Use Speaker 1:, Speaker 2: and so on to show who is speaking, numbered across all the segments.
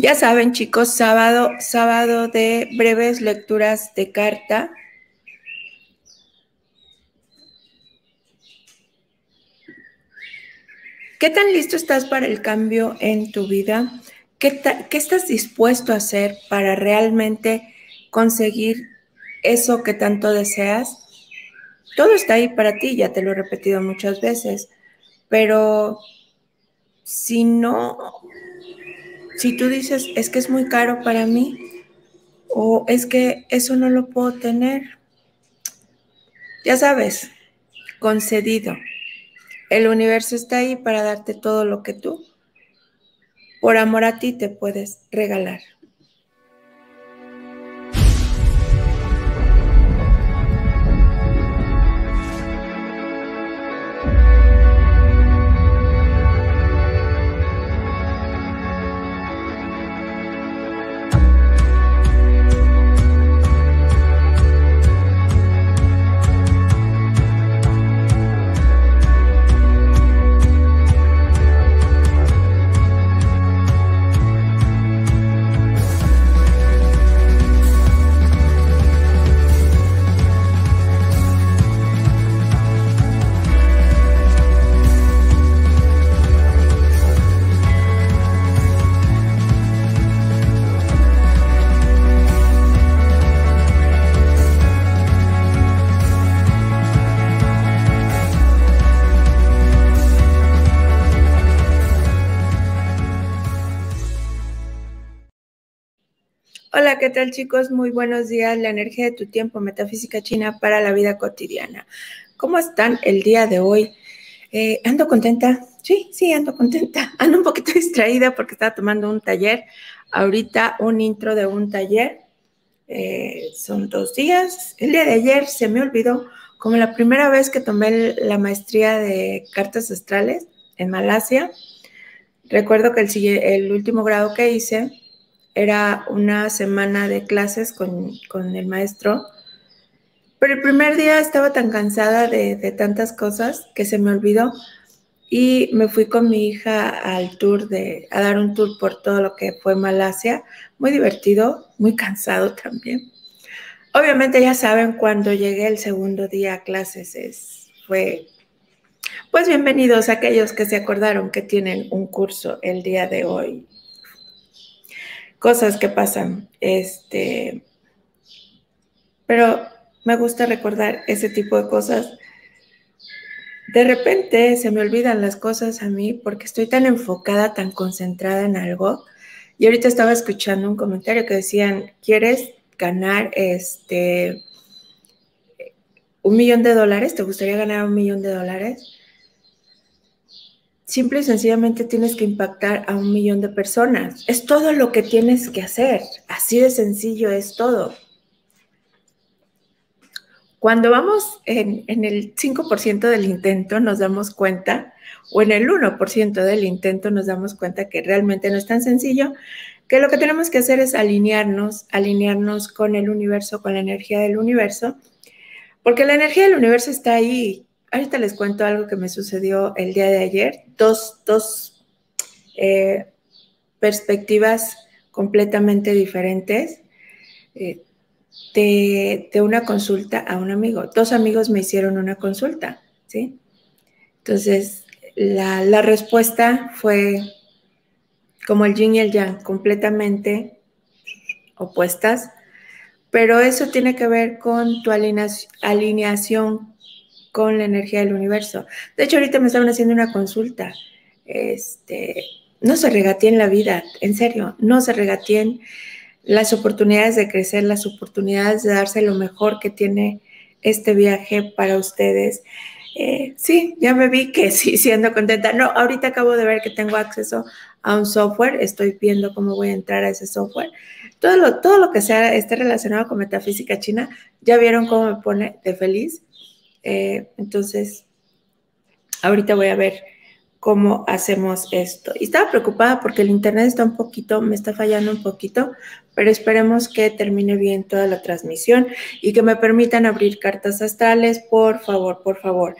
Speaker 1: Ya saben, chicos, sábado, sábado de breves lecturas de carta. ¿Qué tan listo estás para el cambio en tu vida? ¿Qué, ¿Qué, estás dispuesto a hacer para realmente conseguir eso que tanto deseas? Todo está ahí para ti, ya te lo he repetido muchas veces, pero si no si tú dices, es que es muy caro para mí, o es que eso no lo puedo tener, ya sabes, concedido. El universo está ahí para darte todo lo que tú, por amor a ti, te puedes regalar. Hola, ¿qué tal chicos? Muy buenos días. La energía de tu tiempo, metafísica china para la vida cotidiana. ¿Cómo están el día de hoy? Eh, ando contenta. Sí, sí, ando contenta. Ando un poquito distraída porque estaba tomando un taller. Ahorita un intro de un taller. Eh, son dos días. El día de ayer se me olvidó, como la primera vez que tomé la maestría de cartas astrales en Malasia. Recuerdo que el, el último grado que hice era una semana de clases con, el maestro, pero el primer día estaba tan cansada de, tantas cosas que se me olvidó y me fui con mi hija al tour de, a dar un tour por todo lo que fue Malasia, muy divertido, muy cansado también. Obviamente ya saben, cuando llegué el segundo día a clases es, fue, pues bienvenidos a aquellos que se acordaron que tienen un curso el día de hoy cosas que pasan. Este, pero me gusta recordar ese tipo de cosas. De repente se me olvidan las cosas a mí porque estoy tan enfocada, tan concentrada en algo. Y ahorita estaba escuchando un comentario que decían, ¿quieres ganar este un millón de dólares? ¿Te gustaría ganar un millón de dólares? Simple y sencillamente tienes que impactar a un millón de personas. Es todo lo que tienes que hacer. Así de sencillo es todo. Cuando vamos en, el 5% del intento nos damos cuenta, o en el 1% del intento nos damos cuenta que realmente no es tan sencillo, que lo que tenemos que hacer es alinearnos, alinearnos con el universo, con la energía del universo, porque la energía del universo está ahí ahorita les cuento algo que me sucedió el día de ayer. Dos, dos eh, perspectivas completamente diferentes eh, de, una consulta a un amigo. Dos amigos me hicieron una consulta, ¿sí? Entonces, la, la respuesta fue como el yin y el yang, completamente opuestas, pero eso tiene que ver con tu alineación con la energía del universo. De hecho, ahorita me estaban haciendo una consulta. Este, no se regateen la vida, en serio, no se regateen las oportunidades de crecer, las oportunidades de darse lo mejor que tiene este viaje para ustedes. Eh, sí, ya me vi que sí, siendo contenta. No, ahorita acabo de ver que tengo acceso a un software, estoy viendo cómo voy a entrar a ese software. Todo lo, todo lo que sea esté relacionado con metafísica china, ya vieron cómo me pone de feliz. Eh, entonces, ahorita voy a ver cómo hacemos esto. Y estaba preocupada porque el internet está un poquito, me está fallando un poquito, pero esperemos que termine bien toda la transmisión y que me permitan abrir cartas astrales, por favor, por favor.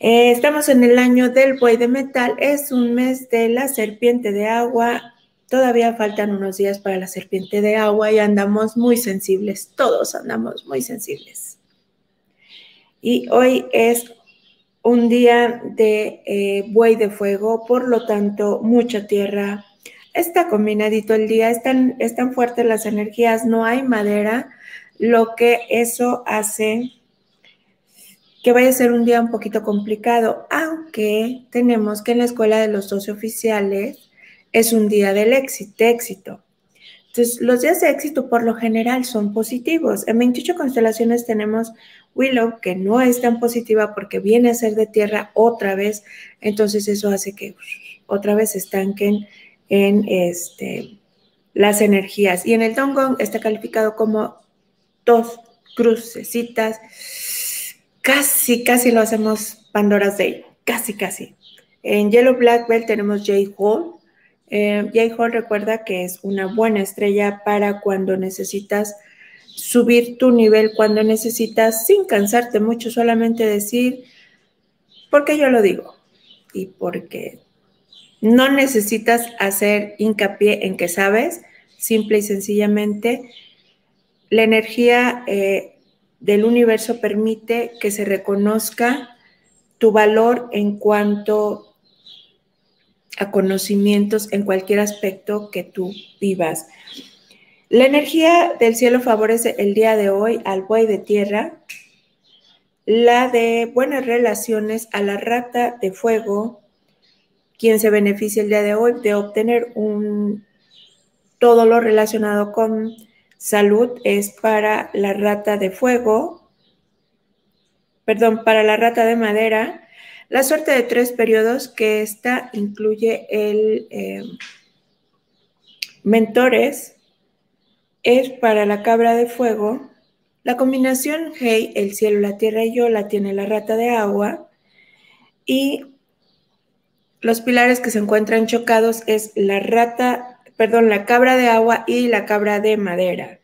Speaker 1: Eh, estamos en el año del buey de metal, es un mes de la serpiente de agua todavía faltan unos días para la serpiente de agua y andamos muy sensibles, todos andamos muy sensibles. Y hoy es un día de eh, buey de fuego, por lo tanto, mucha tierra. Está combinadito el día, están, están fuertes las energías, no hay madera, lo que eso hace que vaya a ser un día un poquito complicado, aunque tenemos que en la escuela de los dos oficiales es un día del éxito, éxito. Entonces, los días de éxito por lo general son positivos. En 28 constelaciones tenemos Willow, que no es tan positiva porque viene a ser de tierra otra vez, entonces eso hace que otra vez estanquen en este, las energías. Y en el Dongong está calificado como dos crucecitas casi, casi lo hacemos Pandora's Day, casi, casi. En Yellow Black Belt tenemos J. Hall. Eh, J. Hall recuerda que es una buena estrella para cuando necesitas subir tu nivel, cuando necesitas, sin cansarte mucho, solamente decir, porque yo lo digo y porque no necesitas hacer hincapié en que sabes, simple y sencillamente, la energía eh, del universo permite que se reconozca tu valor en cuanto a conocimientos en cualquier aspecto que tú vivas. La energía del cielo favorece el día de hoy al buey de tierra, la de buenas relaciones a la rata de fuego, quien se beneficia el día de hoy de obtener un todo lo relacionado con Salud es para la rata de fuego, perdón, para la rata de madera. La suerte de tres periodos que esta incluye el eh, mentores es para la cabra de fuego. La combinación Hey, el cielo, la tierra y yo la tiene la rata de agua. Y los pilares que se encuentran chocados es la rata perdón, la cabra de agua y la cabra de madera.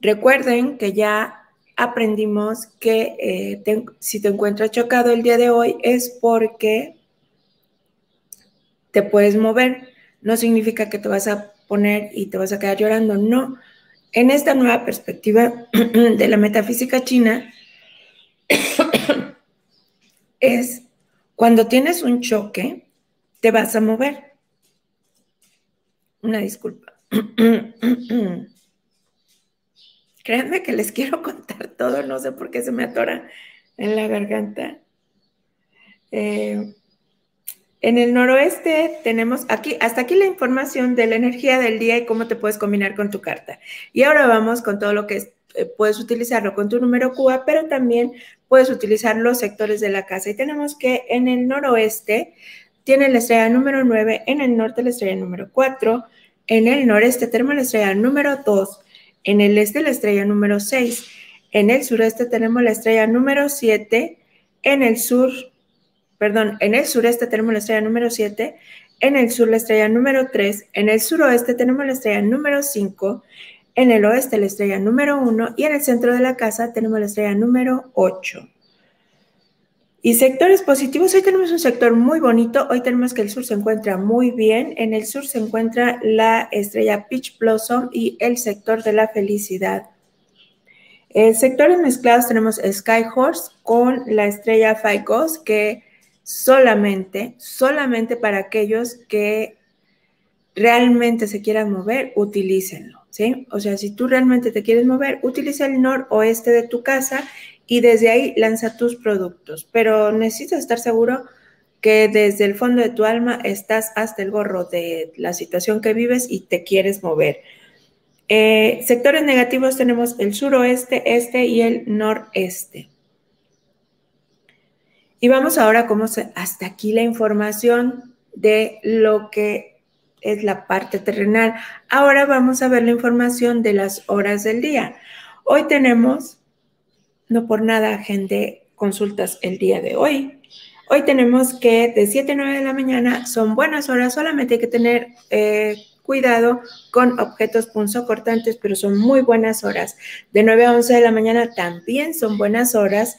Speaker 1: Recuerden que ya aprendimos que eh, si te encuentras chocado el día de hoy es porque te puedes mover. No significa que te vas a poner y te vas a quedar llorando, no. En esta nueva perspectiva de la metafísica china, es cuando tienes un choque, te vas a mover. Una disculpa. Créanme que les quiero contar todo, no sé por qué se me atora en la garganta. Eh, en el noroeste tenemos aquí, hasta aquí la información de la energía del día y cómo te puedes combinar con tu carta. Y ahora vamos con todo lo que eh, puedes utilizarlo con tu número CUA, pero también puedes utilizar los sectores de la casa. Y tenemos que en el noroeste tiene la estrella número 9, en el norte la estrella número 4, en el noreste tenemos la estrella número 2, en el este la estrella número 6, en el sureste tenemos la estrella número 7, en el sur, perdón, en el sureste tenemos la estrella número 7, en el sur la estrella número 3, en el suroeste tenemos la estrella número 5, en el oeste la estrella número 1 y en el centro de la casa tenemos la estrella número 8. Y sectores positivos, hoy tenemos un sector muy bonito, hoy tenemos que el sur se encuentra muy bien, en el sur se encuentra la estrella Peach Blossom y el sector de la felicidad. Sectores mezclados tenemos Sky Horse con la estrella Ficos, que solamente, solamente para aquellos que realmente se quieran mover, utilícenlo, ¿sí? O sea, si tú realmente te quieres mover, utiliza el noroeste de tu casa y desde ahí lanza tus productos. Pero necesitas estar seguro que desde el fondo de tu alma estás hasta el gorro de la situación que vives y te quieres mover. Eh, sectores negativos tenemos el suroeste, este y el noreste. Y vamos ahora como hasta aquí la información de lo que es la parte terrenal. Ahora vamos a ver la información de las horas del día. Hoy tenemos no por nada gente consultas el día de hoy. Hoy tenemos que de 7 a 9 de la mañana son buenas horas, solamente hay que tener eh, cuidado con objetos punzocortantes, pero son muy buenas horas. De 9 a 11 de la mañana también son buenas horas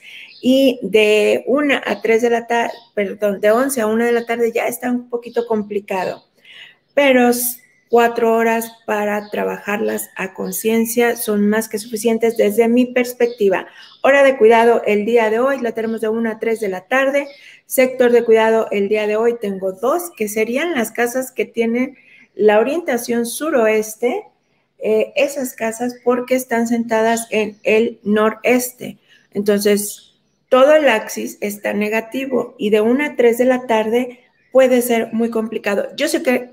Speaker 1: y de 1 a 3 de la tarde, perdón, de 11 a 1 de la tarde ya está un poquito complicado. pero cuatro horas para trabajarlas a conciencia son más que suficientes desde mi perspectiva. Hora de cuidado el día de hoy la tenemos de 1 a 3 de la tarde. Sector de cuidado el día de hoy tengo dos, que serían las casas que tienen la orientación suroeste, eh, esas casas porque están sentadas en el noreste. Entonces, todo el axis está negativo y de 1 a 3 de la tarde puede ser muy complicado. Yo sé que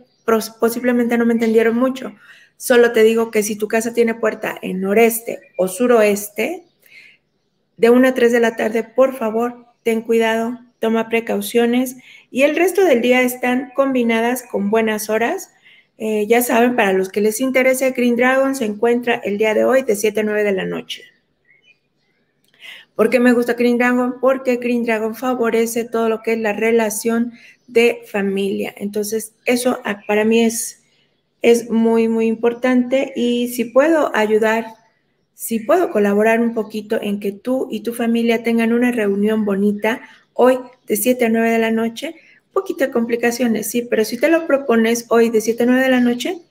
Speaker 1: posiblemente no me entendieron mucho. Solo te digo que si tu casa tiene puerta en noreste o suroeste, de 1 a 3 de la tarde, por favor, ten cuidado, toma precauciones y el resto del día están combinadas con buenas horas. Eh, ya saben, para los que les interese, Green Dragon se encuentra el día de hoy de 7 a 9 de la noche. ¿Por qué me gusta Green Dragon? Porque Green Dragon favorece todo lo que es la relación de familia. Entonces, eso ah, para mí es, es muy, muy importante y si puedo ayudar, si puedo colaborar un poquito en que tú y tu familia tengan una reunión bonita hoy de 7 a 9 de la noche, un poquito de complicaciones, sí, pero si te lo propones hoy de 7 a 9 de la noche,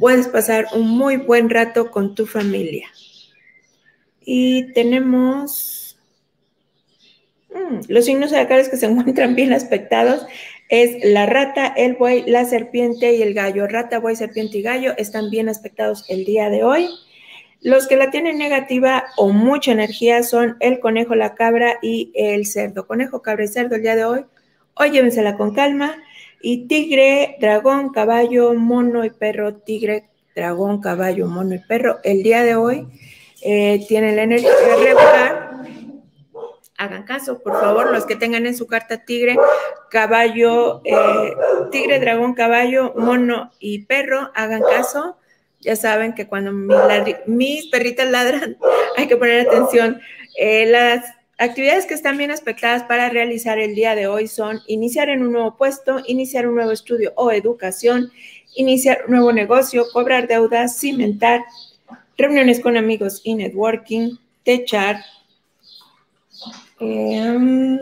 Speaker 1: puedes pasar un muy buen rato con tu familia. Y tenemos mm, los signos zodiacales que se encuentran bien aspectados. Es la rata, el buey, la serpiente y el gallo. Rata, buey, serpiente y gallo están bien aspectados el día de hoy. Los que la tienen negativa o mucha energía son el conejo, la cabra y el cerdo. Conejo, cabra y cerdo el día de hoy. Hoy llévensela con calma. Y tigre, dragón, caballo, mono y perro. Tigre, dragón, caballo, mono y perro. El día de hoy eh, tienen la energía regular, hagan caso, por favor, los que tengan en su carta tigre, caballo, eh, tigre, dragón, caballo, mono y perro, hagan caso. Ya saben que cuando mis, perritas ladran, hay que poner atención. Eh, las actividades que están bien aspectadas para realizar el día de hoy son iniciar en un nuevo puesto, iniciar un nuevo estudio o educación, iniciar un nuevo negocio, cobrar deudas, cimentar, reuniones con amigos y networking, techar, em,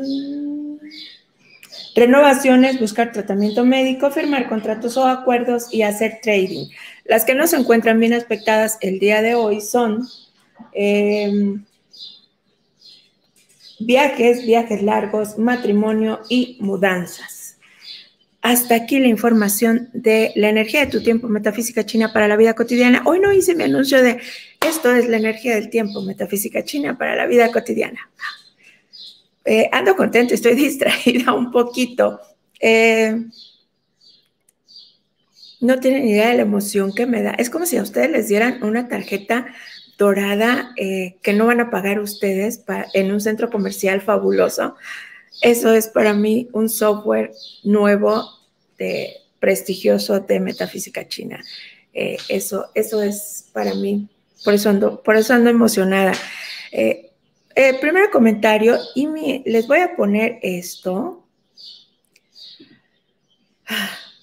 Speaker 1: renovaciones, buscar tratamiento médico, firmar contratos o acuerdos y hacer trading. Las que no se encuentran bien aspectadas el día de hoy son em, viajes, viajes largos, matrimonio y mudanzas. Hasta aquí la información de la energía de tu tiempo, metafísica china para la vida cotidiana. Hoy no hice mi anuncio de esto es la energía del tiempo, metafísica china para la vida cotidiana. Eh, ando contento, estoy distraída un poquito. Eh, no tienen idea de la emoción que me da. Es como si a ustedes les dieran una tarjeta dorada eh, que no van a pagar ustedes en un centro comercial fabuloso. Eso es para mí un software nuevo de prestigioso de metafísica china. Eh, eso, eso es para mí, por eso ando, por eso ando emocionada. Eh, eh, primer comentario, y les voy a poner esto.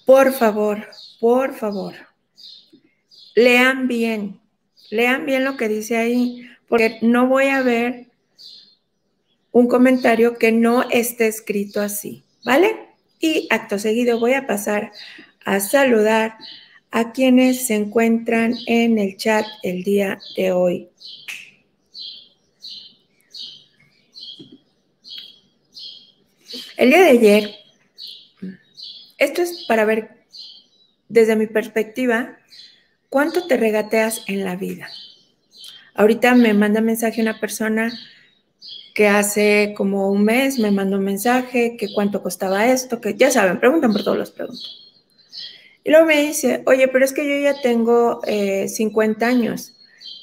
Speaker 1: Por favor, por favor, lean bien, lean bien lo que dice ahí, porque no voy a ver un comentario que no esté escrito así, ¿vale? Y acto seguido voy a pasar a saludar a quienes se encuentran en el chat el día de hoy. El día de ayer, esto es para ver desde mi perspectiva, cuánto te regateas en la vida. Ahorita me manda mensaje una persona que hace como un mes me mandó un mensaje, que cuánto costaba esto, que ya saben, preguntan por todos los preguntas. Y luego me dice, oye, pero es que yo ya tengo 50 eh, años,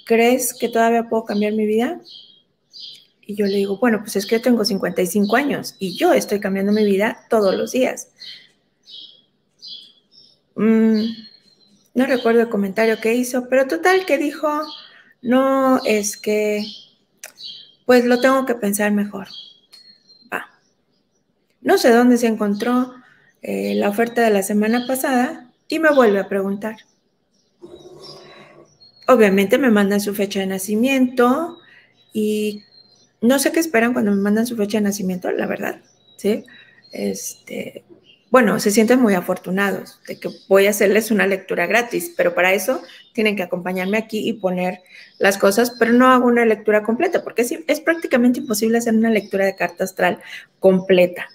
Speaker 1: ¿crees que todavía puedo cambiar mi vida? Y yo le digo, bueno, pues es que yo tengo 55 años y yo estoy cambiando mi vida todos los días. Mm, no recuerdo el comentario que hizo, pero total que dijo, no, es que pues lo tengo que pensar mejor. Va. No sé dónde se encontró eh, la oferta de la semana pasada y me vuelve a preguntar. Obviamente me mandan su fecha de nacimiento y no sé qué esperan cuando me mandan su fecha de nacimiento, la verdad, ¿sí? Este, bueno, se sienten muy afortunados de que voy a hacerles una lectura gratis, pero para eso tienen que acompañarme aquí y poner las cosas, pero no hago una lectura completa, porque es, prácticamente imposible hacer una lectura de carta astral completa.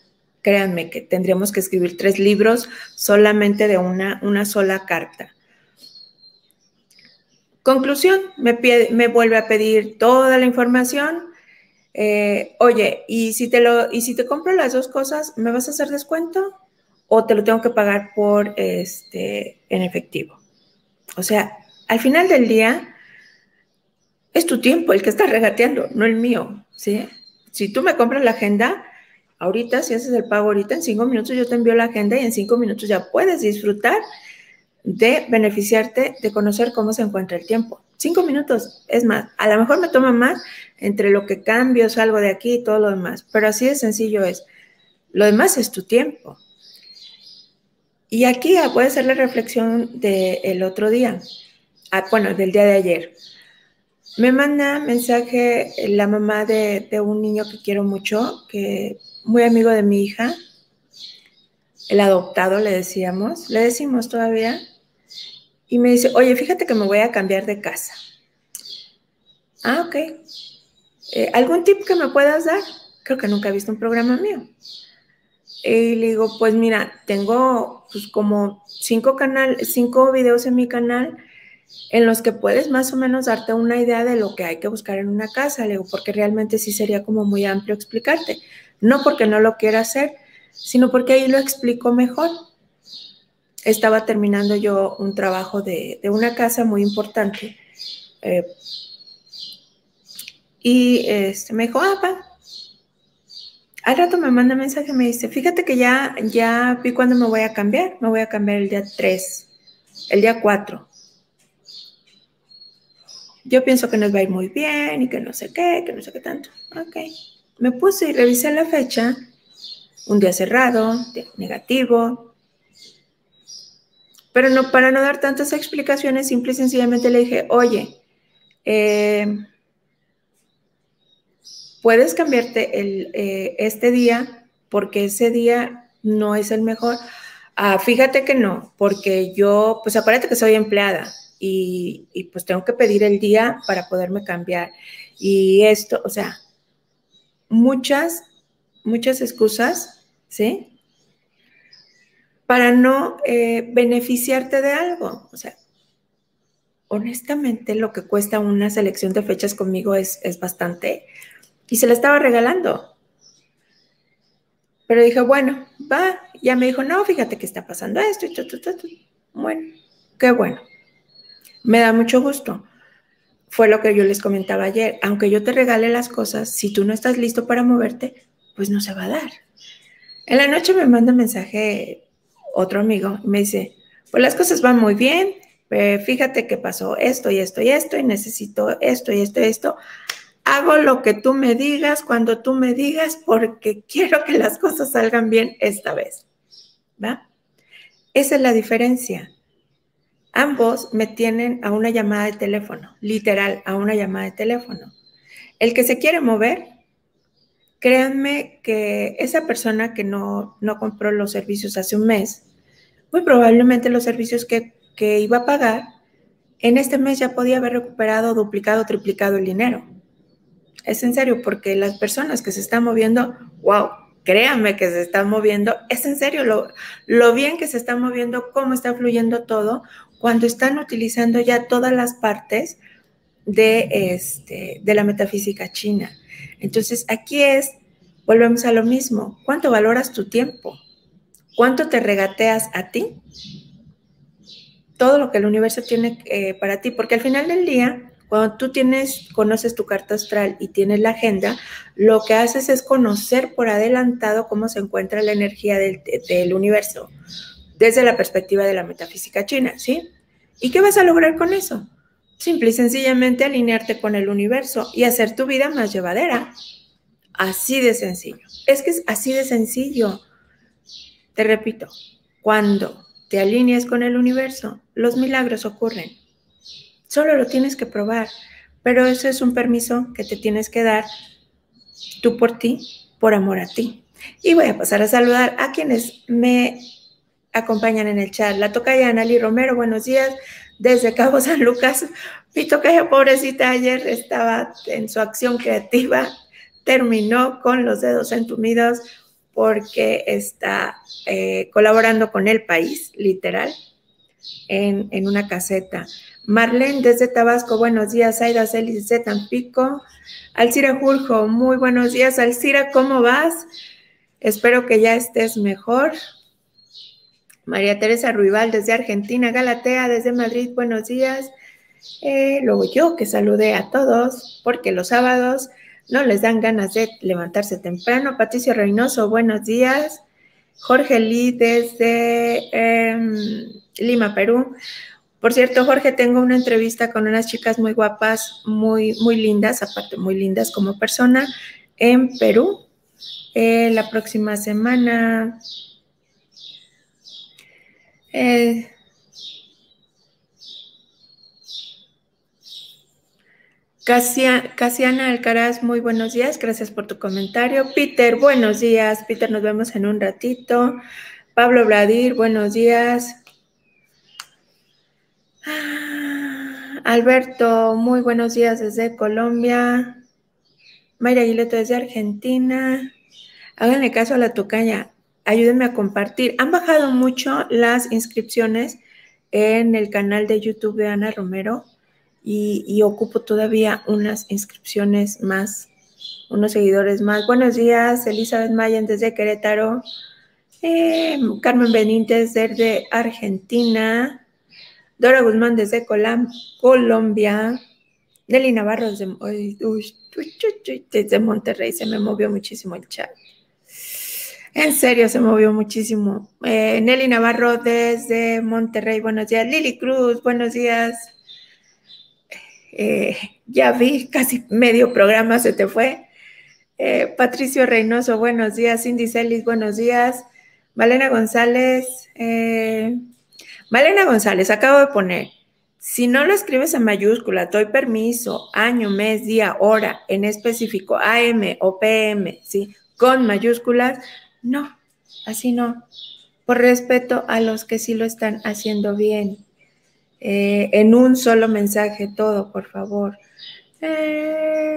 Speaker 1: Créanme que tendríamos que escribir tres libros solamente de una, una sola carta. Conclusión, me, me vuelve a pedir toda la información. Eh, oye, ¿y si, te lo, ¿y si te compro las dos cosas, me vas a hacer descuento? ¿O te lo tengo que pagar por este, en efectivo? O sea, al final del día, es tu tiempo el que está regateando, no el mío, ¿sí? Si tú me compras la agenda, ahorita, si haces el pago ahorita, en cinco minutos yo te envío la agenda y en cinco minutos ya puedes disfrutar de beneficiarte, de conocer cómo se encuentra el tiempo. Cinco minutos, es más, a lo mejor me toma más entre lo que cambio, salgo de aquí y todo lo demás, pero así de sencillo es. Lo demás es tu tiempo. Y aquí puede ser la reflexión del otro día, ah, bueno, del día de ayer. Me manda mensaje la mamá de, de un niño que quiero mucho, que muy amigo de mi hija, el adoptado le decíamos, le decimos todavía, y me dice, oye, fíjate que me voy a cambiar de casa. Ah, ok. Eh, ¿Algún tip que me puedas dar? Creo que nunca he visto un programa mío. Y le digo, pues mira, tengo pues como cinco, canal, cinco videos en mi canal en los que puedes más o menos darte una idea de lo que hay que buscar en una casa, le digo, porque realmente sí sería como muy amplio explicarte. No porque no lo quiera hacer, sino porque ahí lo explico mejor estaba terminando yo un trabajo de, una casa muy importante. Eh, y este, me dijo, ah, va. Al rato me manda mensaje, me dice, fíjate que ya, ya vi cuándo me voy a cambiar. Me voy a cambiar el día 3, el día 4. Yo pienso que nos va a ir muy bien y que no sé qué, que no sé qué tanto. Ok. Me puse y revisé la fecha. Un día cerrado, negativo, pero no, para no dar tantas explicaciones, simple y sencillamente le dije, oye, eh, puedes cambiarte el, eh, este día porque ese día no es el mejor. Ah, fíjate que no, porque yo, pues acuérdate que soy empleada y, y pues tengo que pedir el día para poderme cambiar. Y esto, o sea, muchas, muchas excusas, ¿sí? para no eh, beneficiarte de algo. O sea, honestamente lo que cuesta una selección de fechas conmigo es, es bastante y se la estaba regalando. Pero dije, bueno, va, ya me dijo, no, fíjate que está pasando esto y todo, Bueno, qué bueno. Me da mucho gusto. Fue lo que yo les comentaba ayer. Aunque yo te regale las cosas, si tú no estás listo para moverte, pues no se va a dar. En la noche me manda mensaje otro amigo, me dice, pues las cosas van muy bien, fíjate que pasó esto y esto y esto y necesito esto y esto y esto. Hago lo que tú me digas cuando tú me digas porque quiero que las cosas salgan bien esta vez. ¿Va? Esa es la diferencia. Ambos me tienen a una llamada de teléfono, literal, a una llamada de teléfono. El que se quiere mover créanme que esa persona que no, no compró los servicios hace un mes, muy probablemente los servicios que, que iba a pagar, en este mes ya podía haber recuperado, duplicado, triplicado el dinero. Es en serio, porque las personas que se están moviendo, wow, créanme que se están moviendo, es en serio lo, lo bien que se está moviendo, cómo está fluyendo todo, cuando están utilizando ya todas las partes de, este, de la metafísica china. Entonces, aquí es, volvemos a lo mismo, ¿cuánto valoras tu tiempo? ¿Cuánto te regateas a ti? Todo lo que el universo tiene eh, para ti, porque al final del día, cuando tú tienes, conoces tu carta astral y tienes la agenda, lo que haces es conocer por adelantado cómo se encuentra la energía del, del universo desde la perspectiva de la metafísica china, ¿sí? ¿Y qué vas a lograr con eso? Simple y sencillamente alinearte con el universo y hacer tu vida más llevadera. Así de sencillo. Es que es así de sencillo. Te repito, cuando te alineas con el universo, los milagros ocurren. Solo lo tienes que probar, pero eso es un permiso que te tienes que dar tú por ti, por amor a ti. Y voy a pasar a saludar a quienes me acompañan en el chat. La tocaya Anali Romero, buenos días. Desde Cabo San Lucas, mi tocaya pobrecita ayer estaba en su acción creativa, terminó con los dedos entumidos porque está eh, colaborando con el país, literal, en, en, una caseta. Marlene desde Tabasco, buenos días. Aida Celis de Tampico. Alcira Jurjo, muy buenos días. Alcira, ¿cómo vas? Espero que ya estés mejor. María Teresa Ruibal desde Argentina, Galatea desde Madrid, buenos días. Eh, luego yo que saludé a todos porque los sábados no les dan ganas de levantarse temprano. Patricio Reynoso, buenos días. Jorge Lee desde em, Lima, Perú. Por cierto, Jorge, tengo una entrevista con unas chicas muy guapas, muy, muy lindas, aparte muy lindas como persona, en Perú. Eh, la próxima semana. Eh, Casiana Alcaraz, muy buenos días, gracias por tu comentario. Peter, buenos días. Peter, nos vemos en un ratito. Pablo Bladir, buenos días. Ah, Alberto, muy buenos días desde Colombia. Mayra Aguileto desde Argentina. Háganle caso a la tocaya, ayúdenme a compartir. Han bajado mucho las inscripciones en el canal de YouTube de Ana Romero y, ocupo todavía unas inscripciones más, unos seguidores más. Buenos días, Elizabeth Mayen desde Querétaro, eh, Carmen Benítez desde Argentina, Dora Guzmán desde Colombia, Nelly Navarro desde, Monterrey, se me movió muchísimo el chat. En serio, se movió muchísimo. Eh, Nelly Navarro desde Monterrey, buenos días. Lili Cruz, buenos días. Eh, ya vi, casi medio programa se te fue. Eh, Patricio Reynoso, buenos días. Cindy Celis, buenos días. Malena González, Malena González, acabo de poner, si no lo escribes en mayúscula, doy permiso, año, mes, día, hora, en específico, AM o PM, ¿sí? Con mayúsculas, no, así no. Por respeto a los que sí lo están haciendo bien. Eh, en un solo mensaje todo, por favor. Eh...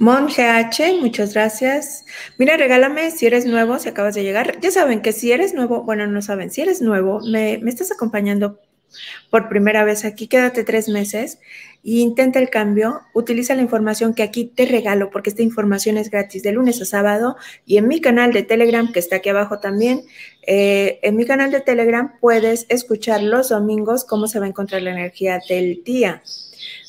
Speaker 1: Mon GH, muchas gracias. Mira, regálame si eres nuevo, si acabas de llegar. Ya saben que si eres nuevo, bueno, no saben, si eres nuevo, me, me estás acompañando por primera vez aquí, quédate tres meses e intenta el cambio, utiliza la información que aquí te regalo, porque esta información es gratis de lunes a sábado y en mi canal de Telegram, que está aquí abajo también, eh, en mi canal de Telegram puedes escuchar los domingos cómo se va a encontrar la energía del día,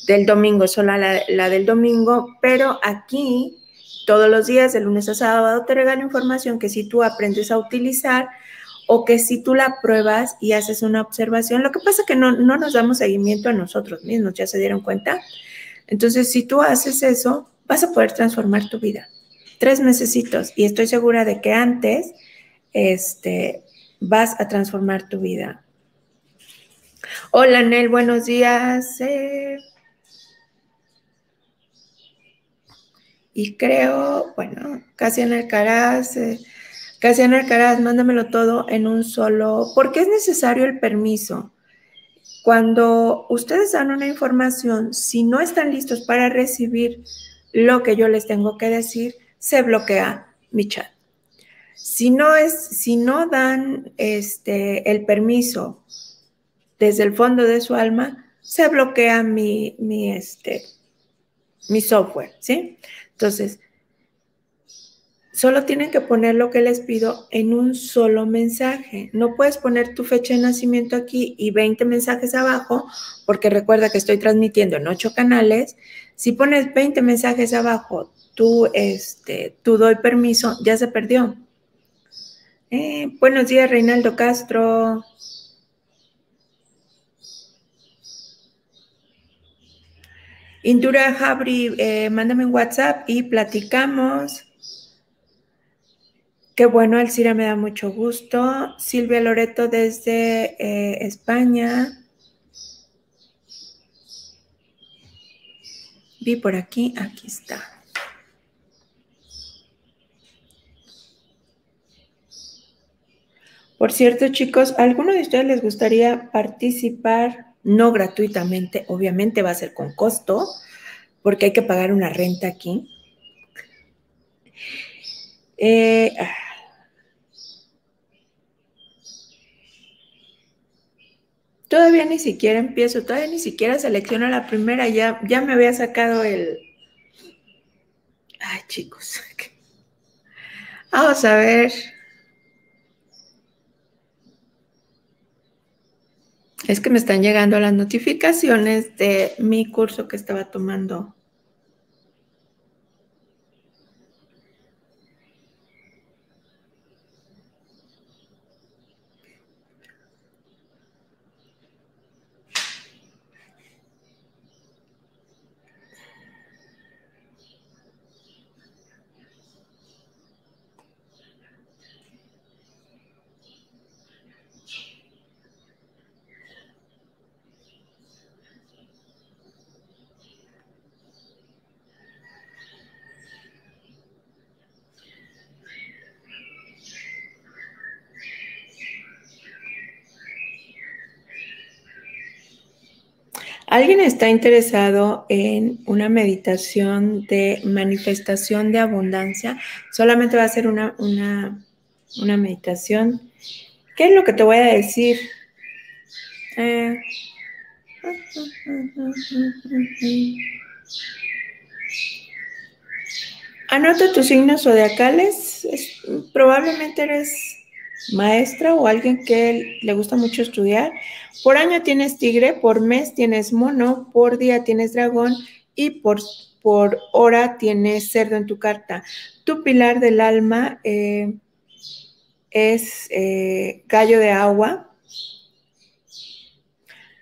Speaker 1: del domingo, solo la, del domingo, pero aquí todos los días, de lunes a sábado, te regalo información que si tú aprendes a utilizar, o que si tú la pruebas y haces una observación, lo que pasa es que no, nos damos seguimiento a nosotros mismos, ¿ya se dieron cuenta? Entonces, si tú haces eso, vas a poder transformar tu vida. Tres mesecitos y estoy segura de que antes este, vas a transformar tu vida. Hola, Nel, buenos días. Eh. Y creo, bueno, casi en el Caraz. Eh, Casiana Alcaraz, mándamelo todo en un solo, porque es necesario el permiso. Cuando ustedes dan una información, si no están listos para recibir lo que yo les tengo que decir, se bloquea mi chat. Si no es, si no dan este, el permiso desde el fondo de su alma, se bloquea mi, mi, este, mi software, ¿sí? Entonces, Solo tienen que poner lo que les pido en un solo mensaje. No puedes poner tu fecha de nacimiento aquí y 20 mensajes abajo, porque recuerda que estoy transmitiendo en ocho canales. Si pones 20 mensajes abajo, tú, este, tú doy permiso, ya se perdió. Eh, buenos días, Reinaldo Castro. Indura Jabri, eh, mándame un WhatsApp y platicamos. Qué bueno, Alcira, me da mucho gusto. Silvia Loreto desde eh, España. Vi por aquí, aquí está. Por cierto, chicos, ¿a alguno de ustedes les gustaría participar? No gratuitamente, obviamente va a ser con costo, porque hay que pagar una renta aquí. Eh, todavía ni siquiera empiezo, todavía ni siquiera selecciono la primera, ya, ya me había sacado el... Ay, chicos. Vamos a ver. Es que me están llegando las notificaciones de mi curso que estaba tomando. ¿Alguien está interesado en una meditación de manifestación de abundancia? Solamente va a ser una, una, meditación. ¿Qué es lo que te voy a decir? Eh, anota tus signos zodiacales. probablemente eres maestra o alguien que le gusta mucho estudiar. Por año tienes tigre, por mes tienes mono, por día tienes dragón y por, por hora tienes cerdo en tu carta. Tu pilar del alma eh, es eh, gallo de agua,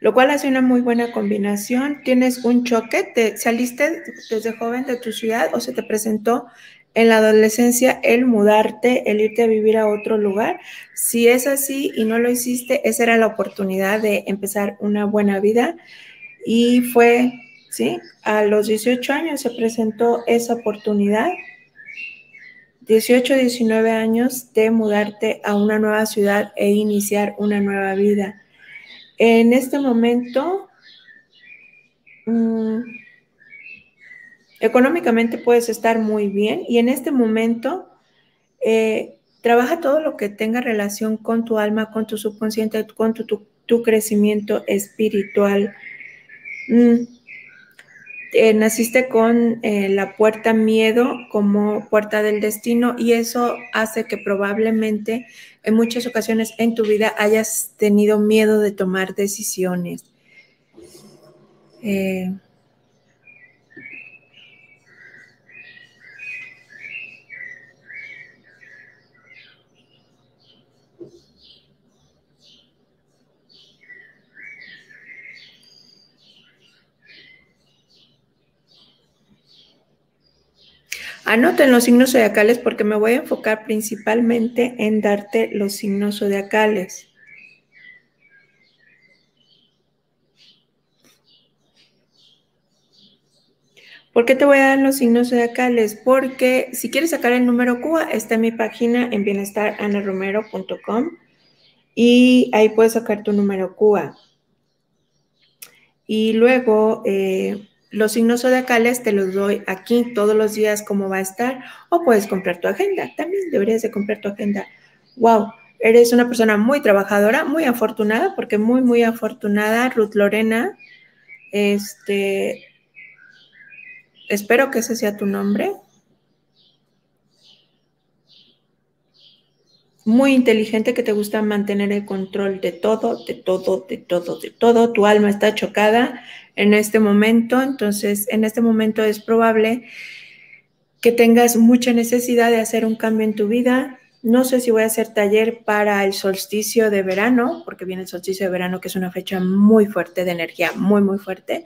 Speaker 1: lo cual hace una muy buena combinación. Tienes un choque, te saliste desde joven de tu ciudad o se te presentó en la adolescencia el mudarte, el irte a vivir a otro lugar. Si es así y no lo hiciste, esa era la oportunidad de empezar una buena vida. Y fue, ¿sí? A los 18 años se presentó esa oportunidad. 18, 19 años de mudarte a una nueva ciudad e iniciar una nueva vida. En este momento, mmm, Económicamente puedes estar muy bien y en este momento eh, trabaja todo lo que tenga relación con tu alma, con tu subconsciente, con tu, crecimiento espiritual. Mm. Eh, naciste con eh, la puerta miedo como puerta del destino y eso hace que probablemente en muchas ocasiones en tu vida hayas tenido miedo de tomar decisiones. Anoten los signos zodiacales porque me voy a enfocar principalmente en darte los signos zodiacales. ¿Por qué te voy a dar los signos zodiacales? Porque si quieres sacar el número CUA, está en mi página en bienestaranaromero.com y ahí puedes sacar tu número CUA. Y luego eh, los signos zodiacales te los doy aquí todos los días cómo va a estar o puedes comprar tu agenda. También deberías de comprar tu agenda. Wow, eres una persona muy trabajadora, muy afortunada, porque muy, muy afortunada, Ruth Lorena. Este, espero que ese sea tu nombre. Muy inteligente que te gusta mantener el control de todo, de todo, de todo, de todo. Tu alma está chocada en este momento, entonces en este momento es probable que tengas mucha necesidad de hacer un cambio en tu vida. No sé si voy a hacer taller para el solsticio de verano, porque viene el solsticio de verano, que es una fecha muy fuerte de energía, muy, muy fuerte.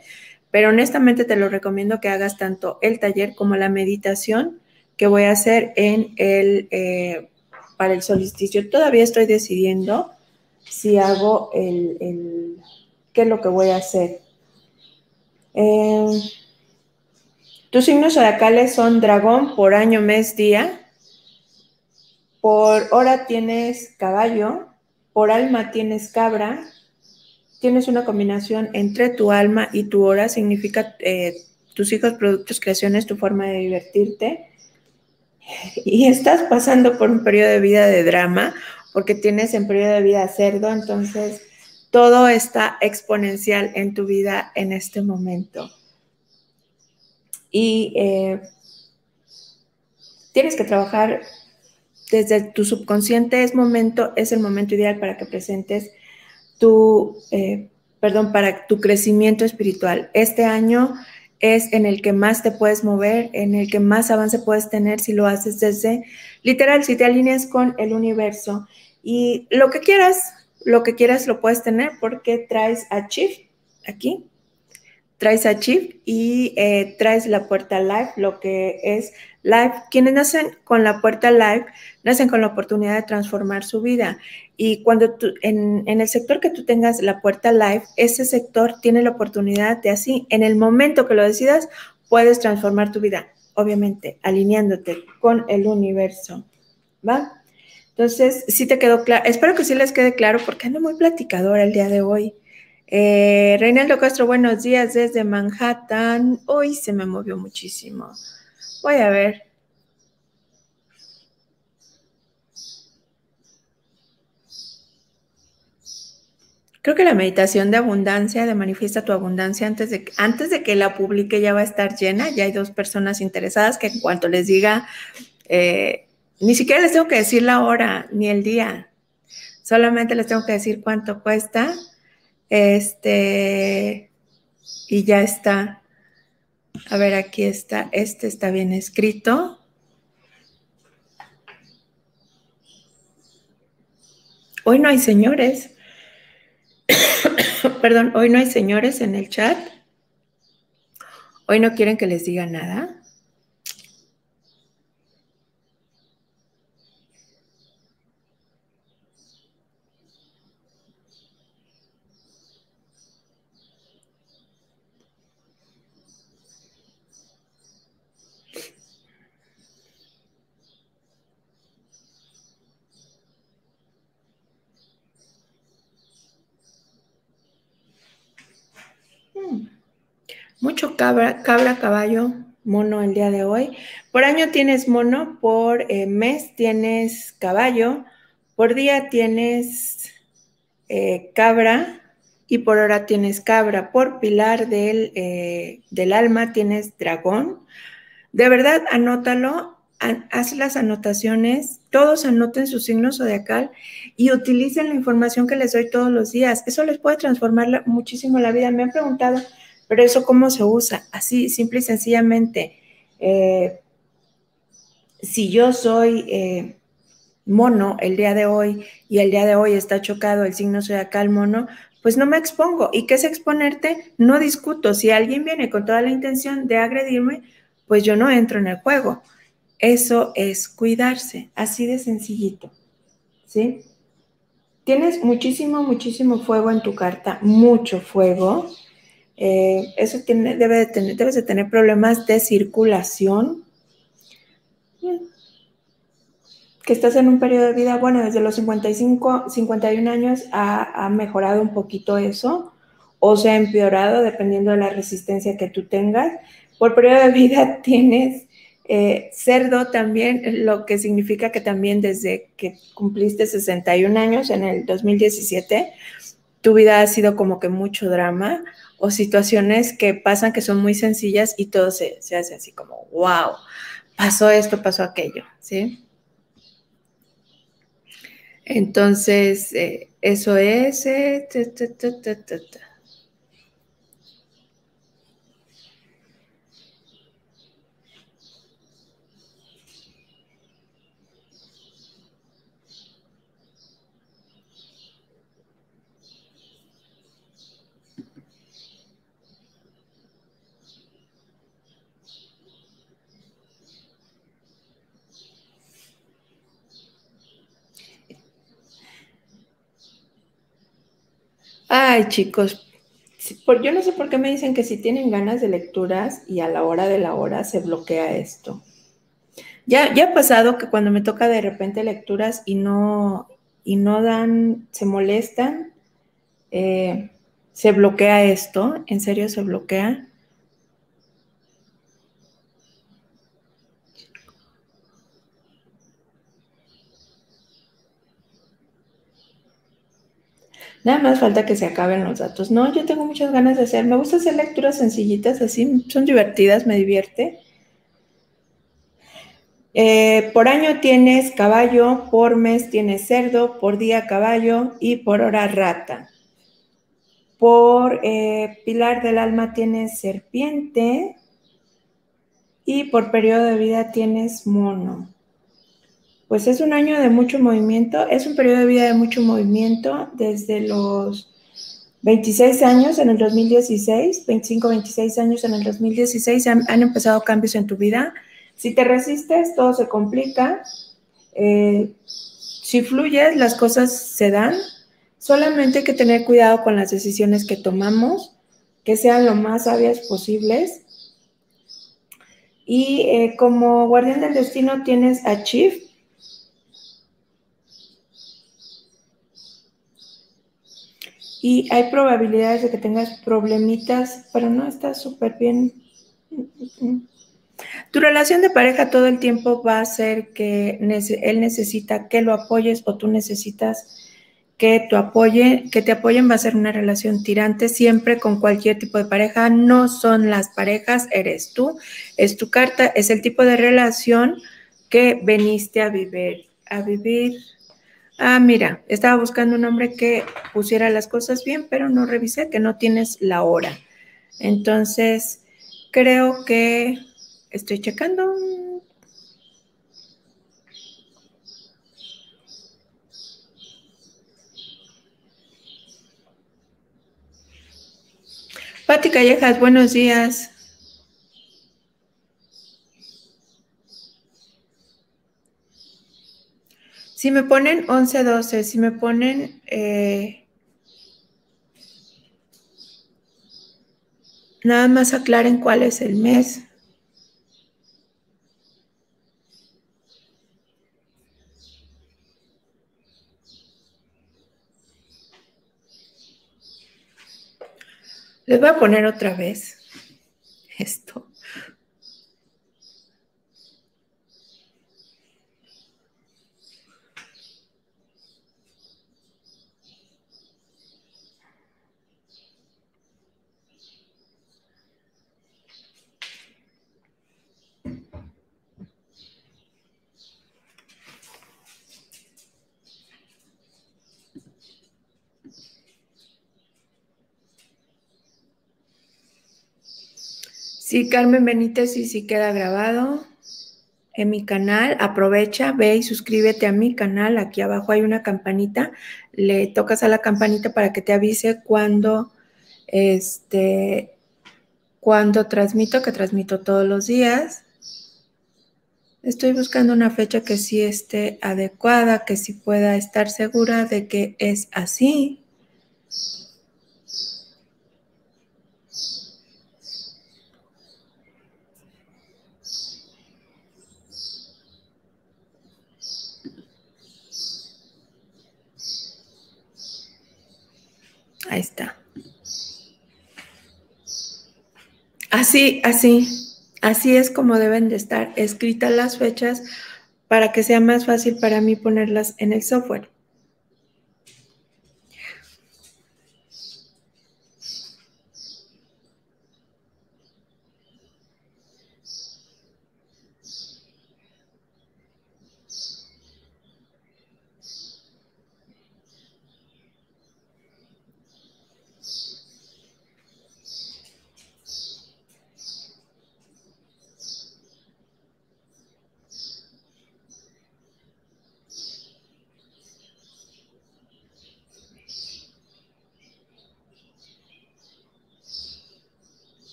Speaker 1: Pero honestamente te lo recomiendo que hagas tanto el taller como la meditación que voy a hacer en el... Eh, el solsticio. Todavía estoy decidiendo si hago el, qué es lo que voy a hacer. Eh, Tus signos zodiacales son dragón por año, mes, día. Por hora tienes caballo, por alma tienes cabra, tienes una combinación entre tu alma y tu hora, significa eh, tus hijos, productos, creaciones, tu forma de divertirte. Y estás pasando por un periodo de vida de drama, porque tienes en periodo de vida cerdo, entonces todo está exponencial en tu vida en este momento. Y eh, tienes que trabajar desde tu subconsciente, es momento, es el momento ideal para que presentes tu, eh, perdón, para tu crecimiento espiritual. Este año es en el que más te puedes mover, en el que más avance puedes tener si lo haces desde, literal, si te alineas con el universo. Y lo que quieras, lo que quieras lo puedes tener porque traes a Chief aquí, traes a Chief y eh, traes la puerta live, lo que es live. Quienes nacen con la puerta live, nacen con la oportunidad de transformar su vida. Y cuando tú, en, el sector que tú tengas la puerta live, ese sector tiene la oportunidad de así, en el momento que lo decidas, puedes transformar tu vida, obviamente, alineándote con el universo. ¿Va? Entonces, sí te quedó claro, espero que sí les quede claro porque ando muy platicadora el día de hoy. Eh, Reinaldo Castro, buenos días desde Manhattan. Hoy se me movió muchísimo. Voy a ver. Creo que la meditación de abundancia, de manifiesta tu abundancia, antes de, antes de que la publique ya va a estar llena. Ya hay dos personas interesadas que en cuanto les diga, eh, ni siquiera les tengo que decir la hora ni el día. Solamente les tengo que decir cuánto cuesta. Este, y ya está. A ver, aquí está. Este está bien escrito. Hoy no hay señores. Perdón, hoy no hay señores en el chat. Hoy no quieren que les diga nada. Mucho cabra, cabra, caballo, mono el día de hoy. Por año tienes mono, por eh, mes tienes caballo, por día tienes eh, cabra y por hora tienes cabra. Por pilar del, eh, del alma tienes dragón. De verdad, anótalo, haz las anotaciones, todos anoten su signo zodiacal y utilicen la información que les doy todos los días. Eso les puede transformar muchísimo la vida. Me han preguntado, pero eso cómo se usa, así, simple y sencillamente. Eh, si yo soy eh, mono el día de hoy y el día de hoy está chocado el signo zodiacal mono, pues no me expongo. ¿Y qué es exponerte? No discuto. Si alguien viene con toda la intención de agredirme, pues yo no entro en el juego. Eso es cuidarse, así de sencillito. ¿Sí? Tienes muchísimo, muchísimo fuego en tu carta, mucho fuego. Eh, eso tiene, debe de tener, debes de tener problemas de circulación. Que estás en un periodo de vida, bueno, desde los 55, 51 años ha, mejorado un poquito eso o se ha empeorado dependiendo de la resistencia que tú tengas. Por periodo de vida tienes eh, cerdo también, lo que significa que también desde que cumpliste 61 años en el 2017, tu vida ha sido como que mucho drama o situaciones que pasan que son muy sencillas y todo se, hace así como, wow, pasó esto, pasó aquello, ¿sí? Entonces, eh, eso es... Eh, Ay, chicos, yo no sé por qué me dicen que si tienen ganas de lecturas y a la hora de la hora se bloquea esto. Ya, ya ha pasado que cuando me toca de repente lecturas y no, y no dan, se molestan, eh, se bloquea esto, en serio se bloquea. Nada más falta que se acaben los datos. No, yo tengo muchas ganas de hacer. Me gusta hacer lecturas sencillitas, así son divertidas, me divierte. Eh, por año tienes caballo, por mes tienes cerdo, por día caballo y por hora rata. Por eh, pilar del alma tienes serpiente y por periodo de vida tienes mono. Pues es un año de mucho movimiento, es un periodo de vida de mucho movimiento desde los 26 años en el 2016, 25, 26 años en el 2016 han, han empezado cambios en tu vida. Si te resistes, todo se complica. Eh, si fluyes, las cosas se dan. Solamente hay que tener cuidado con las decisiones que tomamos, que sean lo más sabias posibles. Y eh, como guardián del destino tienes a y hay probabilidades de que tengas problemitas, pero no está súper bien. Tu relación de pareja todo el tiempo va a ser que él necesita que lo apoyes o tú necesitas que, tu apoye, que te apoyen. Va a ser una relación tirante siempre con cualquier tipo de pareja. No son las parejas, eres tú, es tu carta, es el tipo de relación que veniste a vivir Ah, mira, estaba buscando un hombre que pusiera las cosas bien, pero no revisé que no tienes la hora. Entonces, creo que estoy checando. Pati Callejas, buenos días. Si me ponen 11, 12, si me ponen... Eh, nada más aclaren cuál es el mes. Les voy a poner otra vez esto. Sí, Carmen Benítez, y sí queda grabado en mi canal. Aprovecha, ve y suscríbete a mi canal. Aquí abajo hay una campanita. Le tocas a la campanita para que te avise cuando, este, cuando transmito, que transmito todos los días. Estoy buscando una fecha que sí esté adecuada, que sí pueda estar segura de que es así. Ahí está. Así, así, así es como deben de estar escritas las fechas para que sea más fácil para mí ponerlas en el software.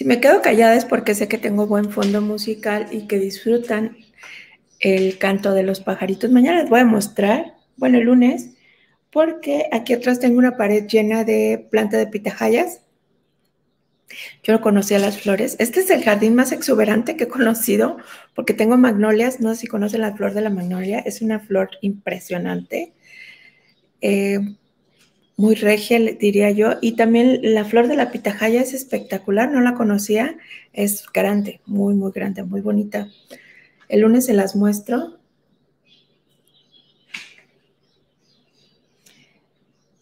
Speaker 1: Si me quedo callada es porque sé que tengo buen fondo musical y que disfrutan el canto de los pajaritos. Mañana les voy a mostrar, bueno, el lunes, porque aquí atrás tengo una pared llena de planta de pitahayas. Yo no conocía las flores. Este es el jardín más exuberante que he conocido porque tengo magnolias. No sé si conocen la flor de la magnolia. Es una flor impresionante. Eh, muy regia, diría yo. Y también la flor de la pitahaya es espectacular. No la conocía. Es grande, muy, muy grande, muy bonita. El lunes se las muestro.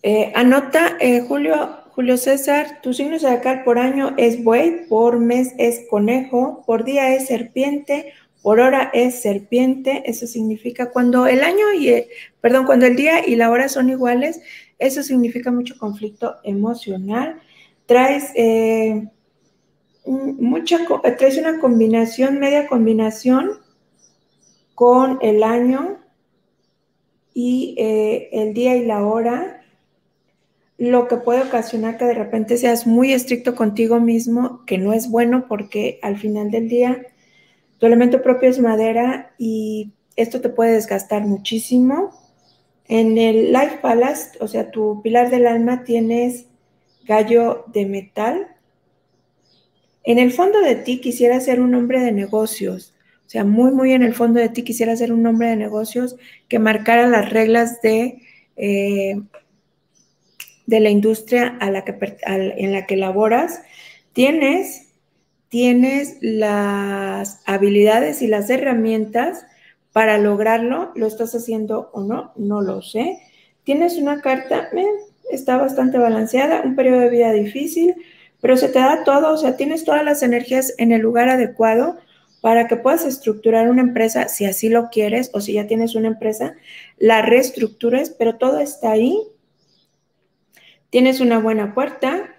Speaker 1: Eh, anota, eh, Julio, Julio César, tu signo zodiacal por año es buey, por mes es conejo, por día es serpiente, por hora es serpiente. Eso significa cuando el año y, el, perdón, cuando el día y la hora son iguales, eso significa mucho conflicto emocional. Traes eh, mucha, traes una combinación, media combinación con el año y el día y la hora lo que puede ocasionar que de repente seas muy estricto contigo mismo, que no es bueno porque al final del día tu elemento propio es madera y esto te puede desgastar muchísimo. En el Life Palace, o sea, tu pilar del alma, tienes gallo de metal. En el fondo de ti quisiera ser un hombre de negocios, o sea, muy, muy en el fondo de ti quisiera ser un hombre de negocios que marcara las reglas de eh, de la industria a la que, en la que laboras, tienes, tienes las habilidades y las herramientas para lograrlo. ¿Lo estás haciendo o no? No lo sé. Tienes una carta, está bastante balanceada, un periodo de vida difícil, pero se te da todo, o sea, tienes todas las energías en el lugar adecuado para que puedas estructurar una empresa, si así lo quieres, o si ya tienes una empresa, la reestructures, pero todo está ahí Tienes una buena puerta,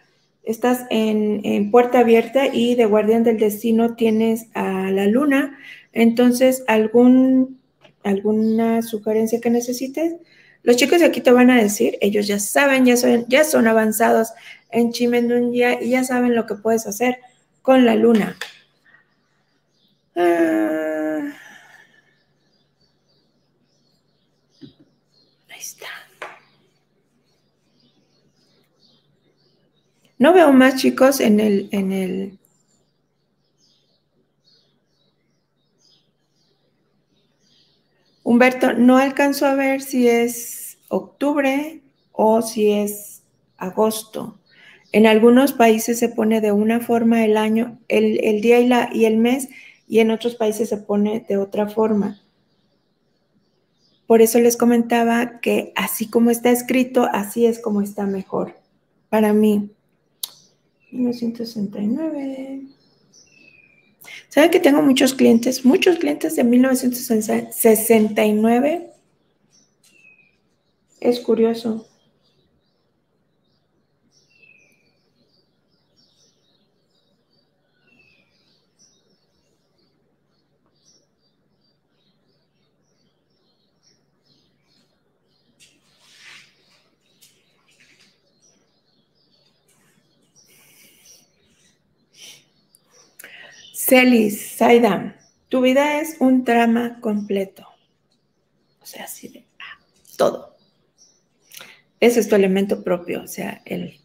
Speaker 1: estás en, puerta abierta y de guardián del destino tienes a la luna. Entonces, algún, alguna sugerencia que necesites, los chicos de aquí te van a decir, ellos ya saben, ya son, ya son avanzados en Chimendunya y ya saben lo que puedes hacer con la luna. Ah. ahí está. No veo más chicos en el, en el. Humberto, no alcanzo a ver si es octubre o si es agosto. En algunos países se pone de una forma el año, el, día y, y el mes, y en otros países se pone de otra forma. Por eso les comentaba que así como está escrito, así es como está mejor para mí. 1969. ¿Sabe que tengo muchos clientes? Muchos clientes de 1969. Es curioso. Celis, Saidam, tu vida es un drama completo. O sea, así de ah, todo. Ese es tu elemento propio, o sea, el...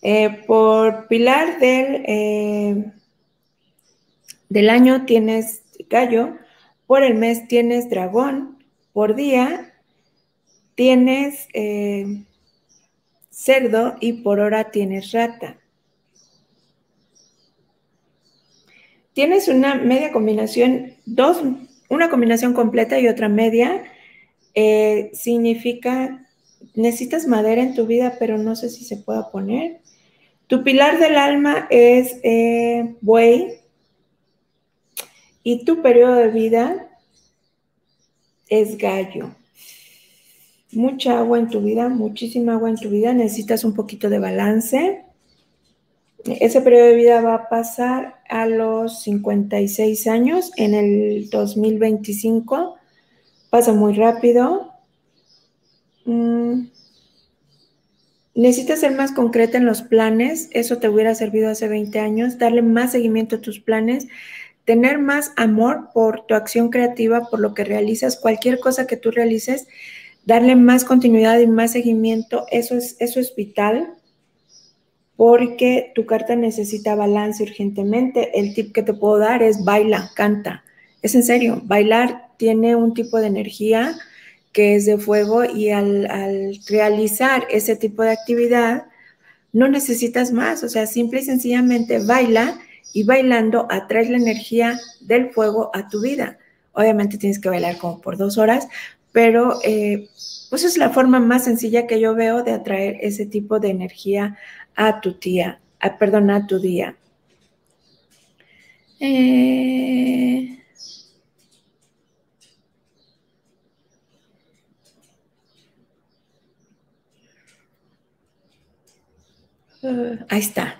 Speaker 1: Eh, por pilar del, eh, del año tienes gallo, por el mes tienes dragón, por día tienes eh, cerdo y por hora tienes rata. Tienes una media combinación, dos, una combinación completa y otra media, eh, significa, necesitas madera en tu vida, pero no sé si se pueda poner. Tu pilar del alma es eh, buey y tu periodo de vida es gallo. Mucha agua en tu vida, muchísima agua en tu vida, necesitas un poquito de balance. Ese periodo de vida va a pasar a los 56 años en el 2025. Pasa muy rápido. Mm. necesitas ser más concreta en los planes, eso te hubiera servido hace 20 años, darle más seguimiento a tus planes, tener más amor por tu acción creativa, por lo que realizas, cualquier cosa que tú realices, darle más continuidad y más seguimiento, eso es, eso es vital porque tu carta necesita balance urgentemente. El tip que te puedo dar es baila, canta. Es en serio, bailar tiene un tipo de energía que es de fuego y al, realizar ese tipo de actividad no necesitas más, o sea, simple y sencillamente baila y bailando atraes la energía del fuego a tu vida. Obviamente tienes que bailar como por dos horas, pero eh, pues es la forma más sencilla que yo veo de atraer ese tipo de energía a tu tía, a, perdón, a tu día. Eh, ahí está.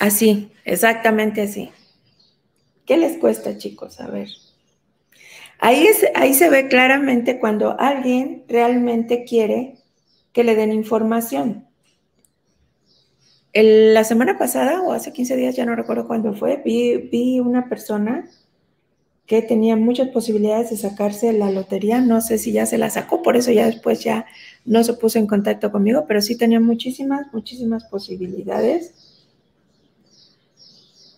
Speaker 1: Así, exactamente así. ¿Qué les cuesta, chicos? A ver. Ahí, ahí se ve claramente cuando alguien realmente quiere que le den información. la semana pasada o hace 15 días, ya no recuerdo cuándo fue, vi, vi una persona que tenía muchas posibilidades de sacarse la lotería. No sé si ya se la sacó, por eso ya después ya no se puso en contacto conmigo, pero sí tenía muchísimas, muchísimas posibilidades.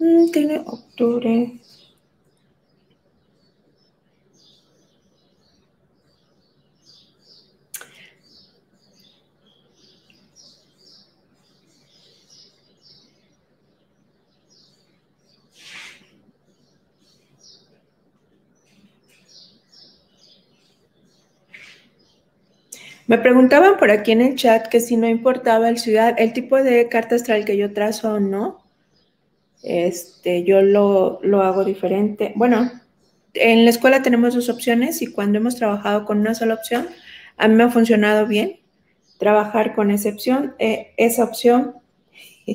Speaker 1: Mm, tiene octubre, Me preguntaban por aquí en el chat que si no importaba el ciudad, el tipo de carta astral que yo trazo o no, este, yo lo, lo hago diferente. Bueno, en la escuela tenemos dos opciones y cuando hemos trabajado con una sola opción, a mí me ha funcionado bien trabajar con excepción, eh, esa opción.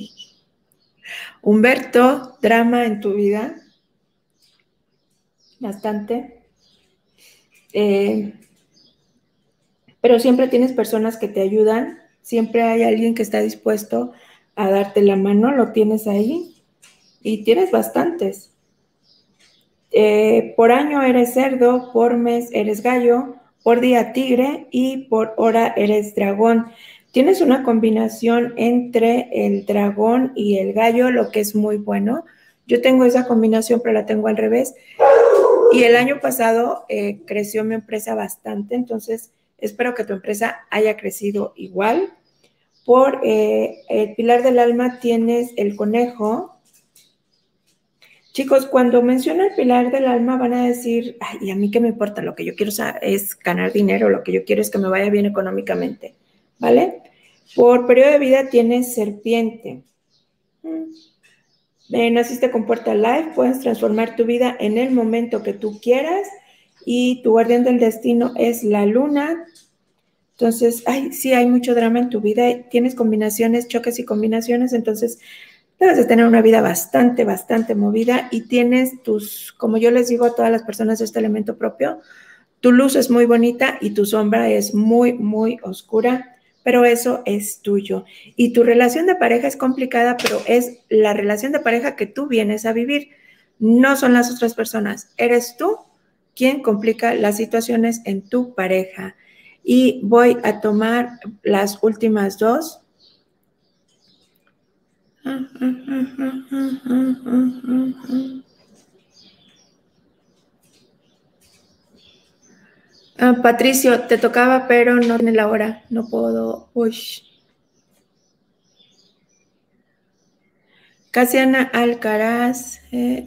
Speaker 1: Humberto, drama en tu vida. Bastante. Eh, pero siempre tienes personas que te ayudan, siempre hay alguien que está dispuesto a darte la mano, lo tienes ahí y tienes bastantes. Eh, por año eres cerdo, por mes eres gallo, por día tigre y por hora eres dragón. Tienes una combinación entre el dragón y el gallo, lo que es muy bueno. Yo tengo esa combinación, pero la tengo al revés. Y el año pasado eh, creció mi empresa bastante, entonces Espero que tu empresa haya crecido igual. Por eh, el pilar del alma tienes el conejo. Chicos, cuando menciono el pilar del alma van a decir, ay, ¿y a mí qué me importa? Lo que yo quiero es ganar dinero, lo que yo quiero es que me vaya bien económicamente, ¿vale? Por periodo de vida tienes serpiente. Mm. naciste con Puerta Life, puedes transformar tu vida en el momento que tú quieras y tu guardián del destino es la luna. Entonces, ay, sí, hay mucho drama en tu vida, tienes combinaciones, choques y combinaciones, entonces debes de tener una vida bastante, bastante movida y tienes tus, como yo les digo a todas las personas este elemento propio, tu luz es muy bonita y tu sombra es muy, muy oscura, pero eso es tuyo. Y tu relación de pareja es complicada, pero es la relación de pareja que tú vienes a vivir, no son las otras personas, eres tú quien complica las situaciones en tu pareja. Y voy a tomar las últimas dos. Ah, Patricio, te tocaba, pero no tiene la hora. No puedo. Uy. Casiana Alcaraz. Eh,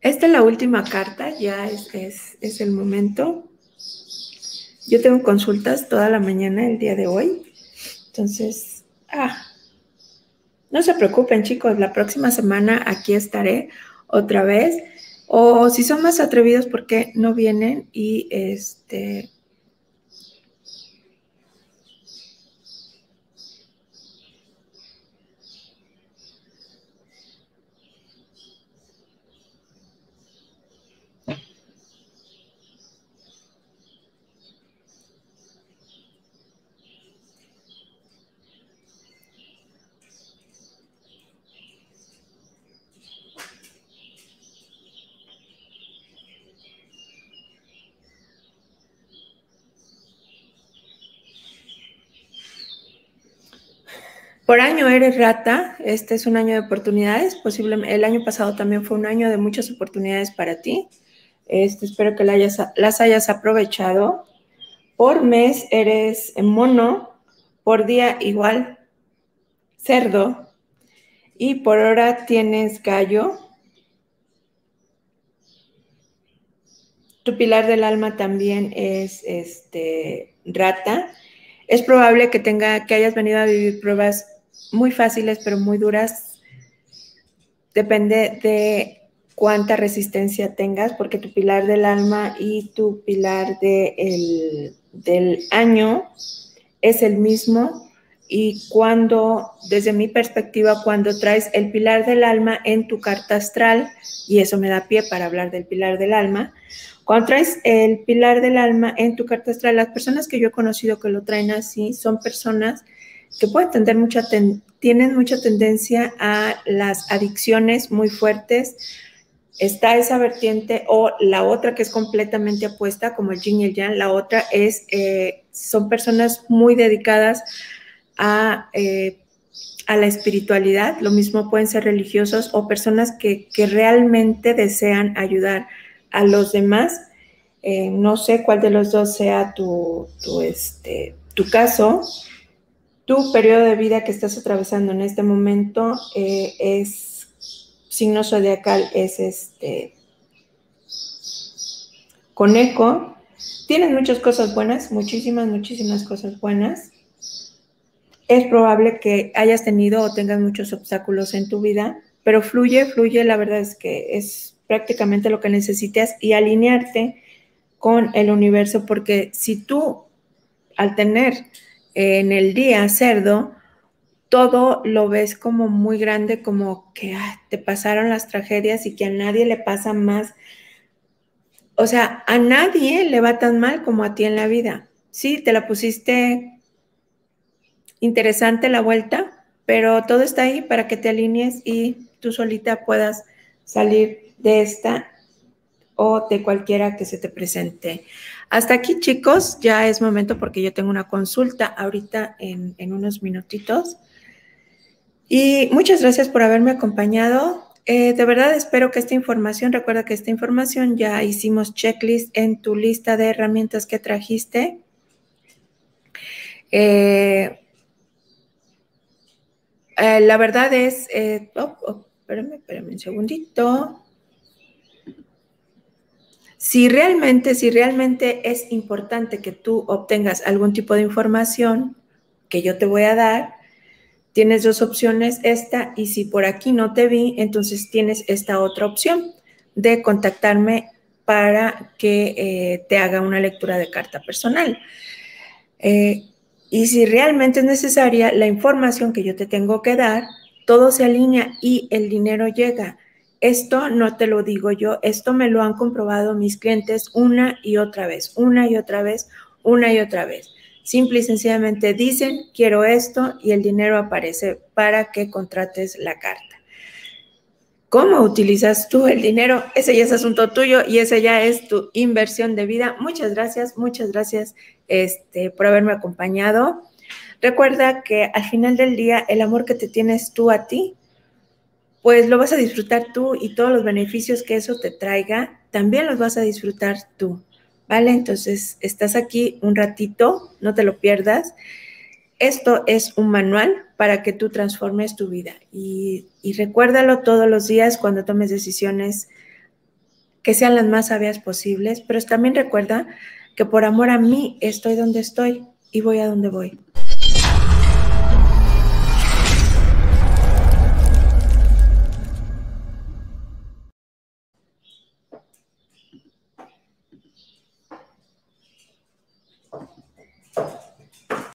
Speaker 1: Esta es la última carta, ya es, es, el momento. Yo tengo consultas toda la mañana el día de hoy. Entonces, ah, no se preocupen chicos, la próxima semana aquí estaré otra vez. O si son más atrevidos, ¿por qué no vienen y este Por año eres rata, este es un año de oportunidades, posiblemente el año pasado también fue un año de muchas oportunidades para ti. Este, espero que las hayas aprovechado. Por mes eres mono, por día igual cerdo y por hora tienes gallo. Tu pilar del alma también es este, rata. Es probable que tenga que hayas venido a vivir pruebas muy fáciles, pero muy duras. Depende de cuánta resistencia tengas, porque tu pilar del alma y tu pilar del año es el mismo. Y cuando, desde mi perspectiva, cuando traes el pilar del alma en tu carta astral, y eso me da pie para hablar del pilar del alma, cuando traes el pilar del alma en tu carta astral, las personas que yo he conocido que lo traen así son personas que pueden tener mucha tienen mucha tendencia a las adicciones muy fuertes. Está esa vertiente o la otra que es completamente apuesta, como el yin y el yang. La otra es, eh, son personas muy dedicadas a, eh, a, la espiritualidad. Lo mismo pueden ser religiosos o personas que, que realmente desean ayudar a los demás. Eh, no sé cuál de los dos sea tu, tu, este, tu caso, tu periodo de vida que estás atravesando en este momento eh, es signo zodiacal, es este conejo. Tienes muchas cosas buenas, muchísimas, muchísimas cosas buenas. Es probable que hayas tenido o tengas muchos obstáculos en tu vida, pero fluye, fluye, la verdad es que es prácticamente lo que necesitas y alinearte con el universo, porque si tú al tener en el día cerdo, todo lo ves como muy grande, como que ah, te pasaron las tragedias y que a nadie le pasa más. O sea, a nadie le va tan mal como a ti en la vida. Sí, te la pusiste interesante la vuelta, pero todo está ahí para que te alinees y tú solita puedas salir de esta o de cualquiera que se te presente. Hasta aquí, chicos, ya es momento porque yo tengo una consulta ahorita en, unos minutitos. Y muchas gracias por haberme acompañado. Eh, de verdad espero que esta información, recuerda que esta información ya hicimos checklist en tu lista de herramientas que trajiste. Eh, eh, la verdad es, oh, oh, espérame, espérame un segundito. Si realmente, si realmente es importante que tú obtengas algún tipo de información que yo te voy a dar, tienes dos opciones, esta, y si por aquí no te vi, entonces tienes esta otra opción de contactarme para que eh, te haga una lectura de carta personal. Eh, y si realmente es necesaria la información que yo te tengo que dar, todo se alinea y el dinero llega. Esto no te lo digo yo, esto me lo han comprobado mis clientes una y otra vez, una y otra vez, una y otra vez. Simple y sencillamente dicen, quiero esto y el dinero aparece para que contrates la carta. ¿Cómo utilizas tú el dinero? Ese ya es asunto tuyo y ese ya es tu inversión de vida. Muchas gracias, muchas gracias este, por haberme acompañado. Recuerda que al final del día el amor que te tienes tú a ti pues lo vas a disfrutar tú y todos los beneficios que eso te traiga, también los vas a disfrutar tú, ¿vale? Entonces, estás aquí un ratito, no te lo pierdas. Esto es un manual para que tú transformes tu vida y, y recuérdalo todos los días cuando tomes decisiones que sean las más sabias posibles, pero también recuerda que por amor a mí estoy donde estoy y voy a donde voy.